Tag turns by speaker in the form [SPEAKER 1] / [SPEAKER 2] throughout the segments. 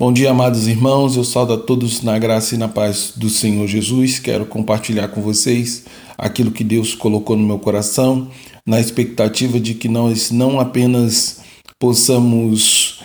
[SPEAKER 1] Bom dia, amados irmãos. Eu saúdo a todos na graça e na paz do Senhor Jesus. Quero compartilhar com vocês aquilo que Deus colocou no meu coração, na expectativa de que nós não apenas possamos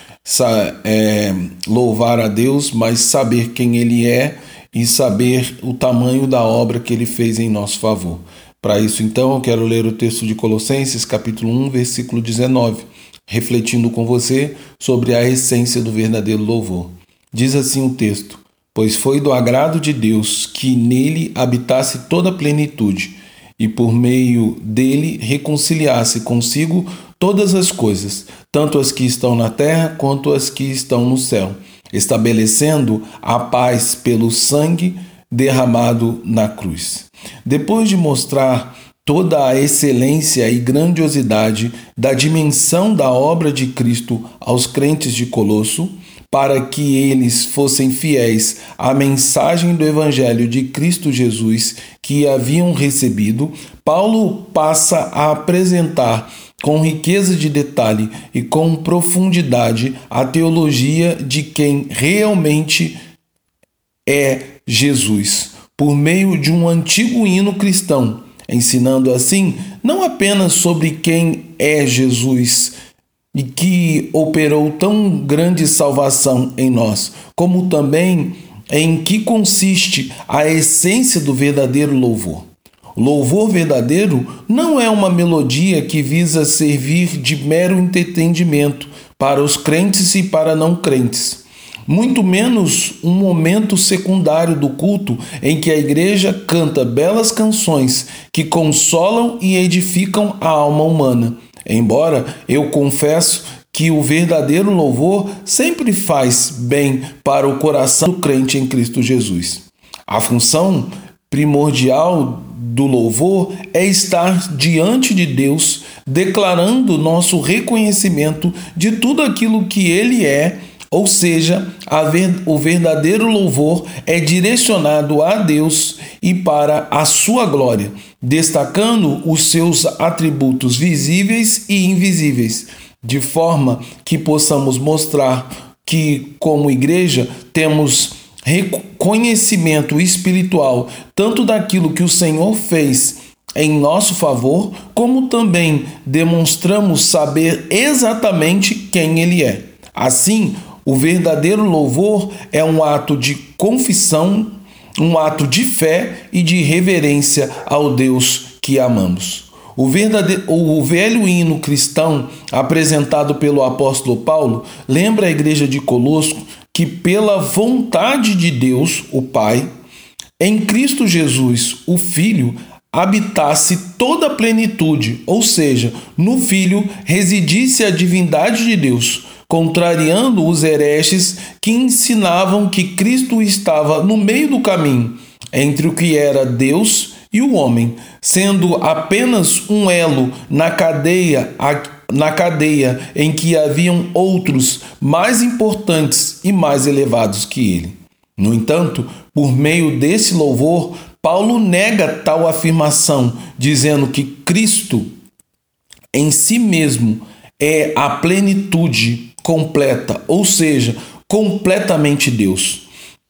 [SPEAKER 1] é, louvar a Deus, mas saber quem Ele é e saber o tamanho da obra que Ele fez em nosso favor. Para isso, então, eu quero ler o texto de Colossenses, capítulo 1, versículo 19 refletindo com você sobre a essência do verdadeiro louvor. Diz assim o texto: Pois foi do agrado de Deus que nele habitasse toda a plenitude, e por meio dele reconciliasse consigo todas as coisas, tanto as que estão na terra quanto as que estão no céu, estabelecendo a paz pelo sangue derramado na cruz. Depois de mostrar toda a excelência e grandiosidade da dimensão da obra de Cristo aos crentes de Colosso, para que eles fossem fiéis à mensagem do Evangelho de Cristo Jesus que haviam recebido, Paulo passa a apresentar com riqueza de detalhe e com profundidade a teologia de quem realmente é Jesus, por meio de um antigo hino cristão ensinando assim não apenas sobre quem é Jesus e que operou tão grande salvação em nós, como também em que consiste a essência do verdadeiro louvor. Louvor verdadeiro não é uma melodia que visa servir de mero entendimento para os crentes e para não crentes muito menos um momento secundário do culto em que a igreja canta belas canções que consolam e edificam a alma humana. Embora eu confesso que o verdadeiro louvor sempre faz bem para o coração do crente em Cristo Jesus. A função primordial do louvor é estar diante de Deus, declarando nosso reconhecimento de tudo aquilo que Ele é ou seja, ver, o verdadeiro louvor é direcionado a Deus e para a sua glória, destacando os seus atributos visíveis e invisíveis, de forma que possamos mostrar que, como igreja, temos reconhecimento espiritual tanto daquilo que o Senhor fez em nosso favor, como também demonstramos saber exatamente quem Ele é. Assim, o verdadeiro louvor é um ato de confissão, um ato de fé e de reverência ao Deus que amamos. O, verdadeiro, o velho hino cristão apresentado pelo apóstolo Paulo lembra a igreja de Colosso que, pela vontade de Deus, o Pai, em Cristo Jesus, o Filho, habitasse toda a plenitude, ou seja, no Filho residisse a divindade de Deus contrariando os hereges que ensinavam que Cristo estava no meio do caminho entre o que era Deus e o homem, sendo apenas um elo na cadeia na cadeia em que haviam outros mais importantes e mais elevados que ele. No entanto, por meio desse louvor, Paulo nega tal afirmação, dizendo que Cristo em si mesmo é a plenitude completa, ou seja, completamente Deus.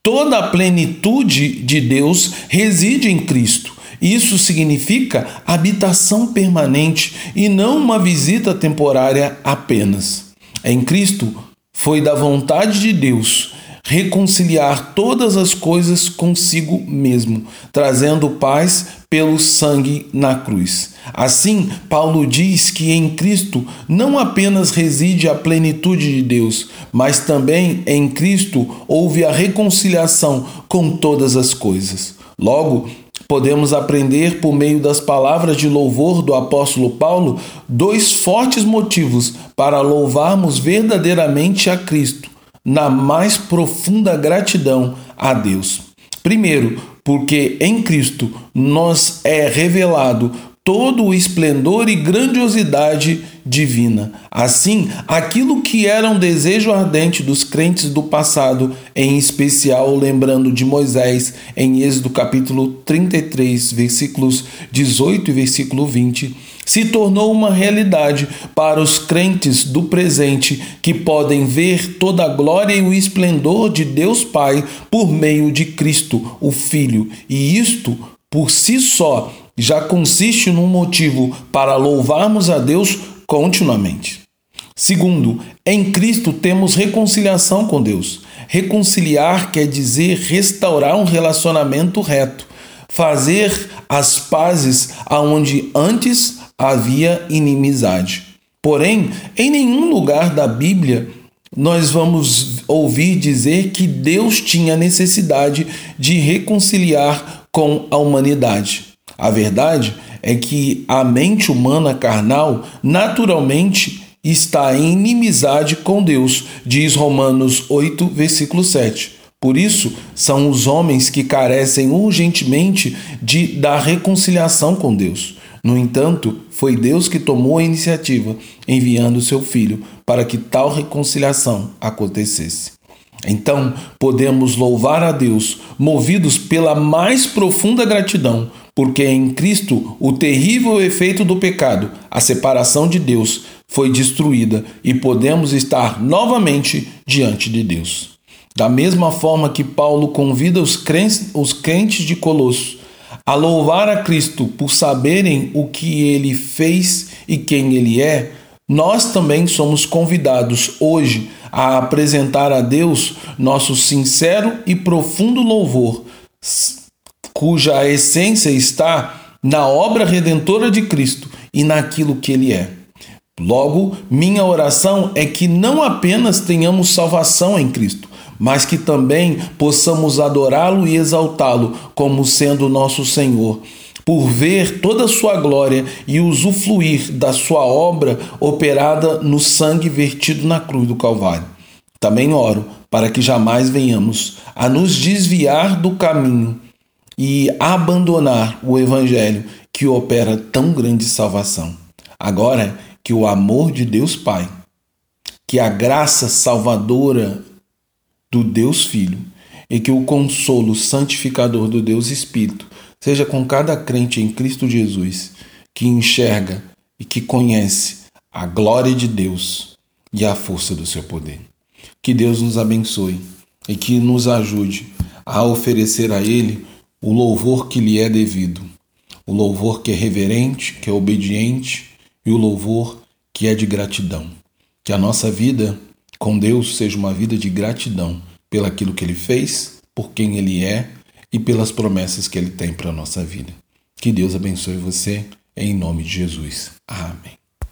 [SPEAKER 1] Toda a plenitude de Deus reside em Cristo. Isso significa habitação permanente e não uma visita temporária apenas. Em Cristo foi da vontade de Deus reconciliar todas as coisas consigo mesmo, trazendo paz pelo sangue na cruz. Assim, Paulo diz que em Cristo não apenas reside a plenitude de Deus, mas também em Cristo houve a reconciliação com todas as coisas. Logo, podemos aprender por meio das palavras de louvor do apóstolo Paulo dois fortes motivos para louvarmos verdadeiramente a Cristo na mais profunda gratidão a Deus. Primeiro, porque em Cristo nos é revelado todo o esplendor e grandiosidade divina. Assim, aquilo que era um desejo ardente dos crentes do passado, em especial lembrando de Moisés em Êxodo capítulo 33, versículos 18 e versículo 20, se tornou uma realidade para os crentes do presente que podem ver toda a glória e o esplendor de Deus Pai por meio de Cristo, o Filho, e isto por si só já consiste num motivo para louvarmos a Deus continuamente. Segundo, em Cristo temos reconciliação com Deus. Reconciliar quer dizer restaurar um relacionamento reto, fazer as pazes aonde antes havia inimizade. Porém, em nenhum lugar da Bíblia nós vamos ouvir dizer que Deus tinha necessidade de reconciliar com a humanidade. A verdade é que a mente humana carnal naturalmente está em inimizade com Deus, diz Romanos 8, versículo 7. Por isso, são os homens que carecem urgentemente de da reconciliação com Deus. No entanto, foi Deus que tomou a iniciativa, enviando seu filho para que tal reconciliação acontecesse. Então, podemos louvar a Deus, movidos pela mais profunda gratidão porque em Cristo o terrível efeito do pecado, a separação de Deus, foi destruída e podemos estar novamente diante de Deus. Da mesma forma que Paulo convida os crentes, os crentes de Colosso a louvar a Cristo por saberem o que ele fez e quem ele é, nós também somos convidados hoje a apresentar a Deus nosso sincero e profundo louvor cuja essência está na obra redentora de Cristo e naquilo que Ele é. Logo, minha oração é que não apenas tenhamos salvação em Cristo, mas que também possamos adorá-lo e exaltá-lo como sendo nosso Senhor, por ver toda a sua glória e usufruir da sua obra operada no sangue vertido na cruz do Calvário. Também oro para que jamais venhamos a nos desviar do caminho e abandonar o Evangelho que opera tão grande salvação. Agora que o amor de Deus Pai, que a graça salvadora do Deus Filho e que o consolo santificador do Deus Espírito seja com cada crente em Cristo Jesus que enxerga e que conhece a glória de Deus e a força do seu poder. Que Deus nos abençoe e que nos ajude a oferecer a Ele o louvor que lhe é devido, o louvor que é reverente, que é obediente e o louvor que é de gratidão. Que a nossa vida com Deus seja uma vida de gratidão pelaquilo que ele fez, por quem ele é e pelas promessas que ele tem para a nossa vida. Que Deus abençoe você em nome de Jesus. Amém.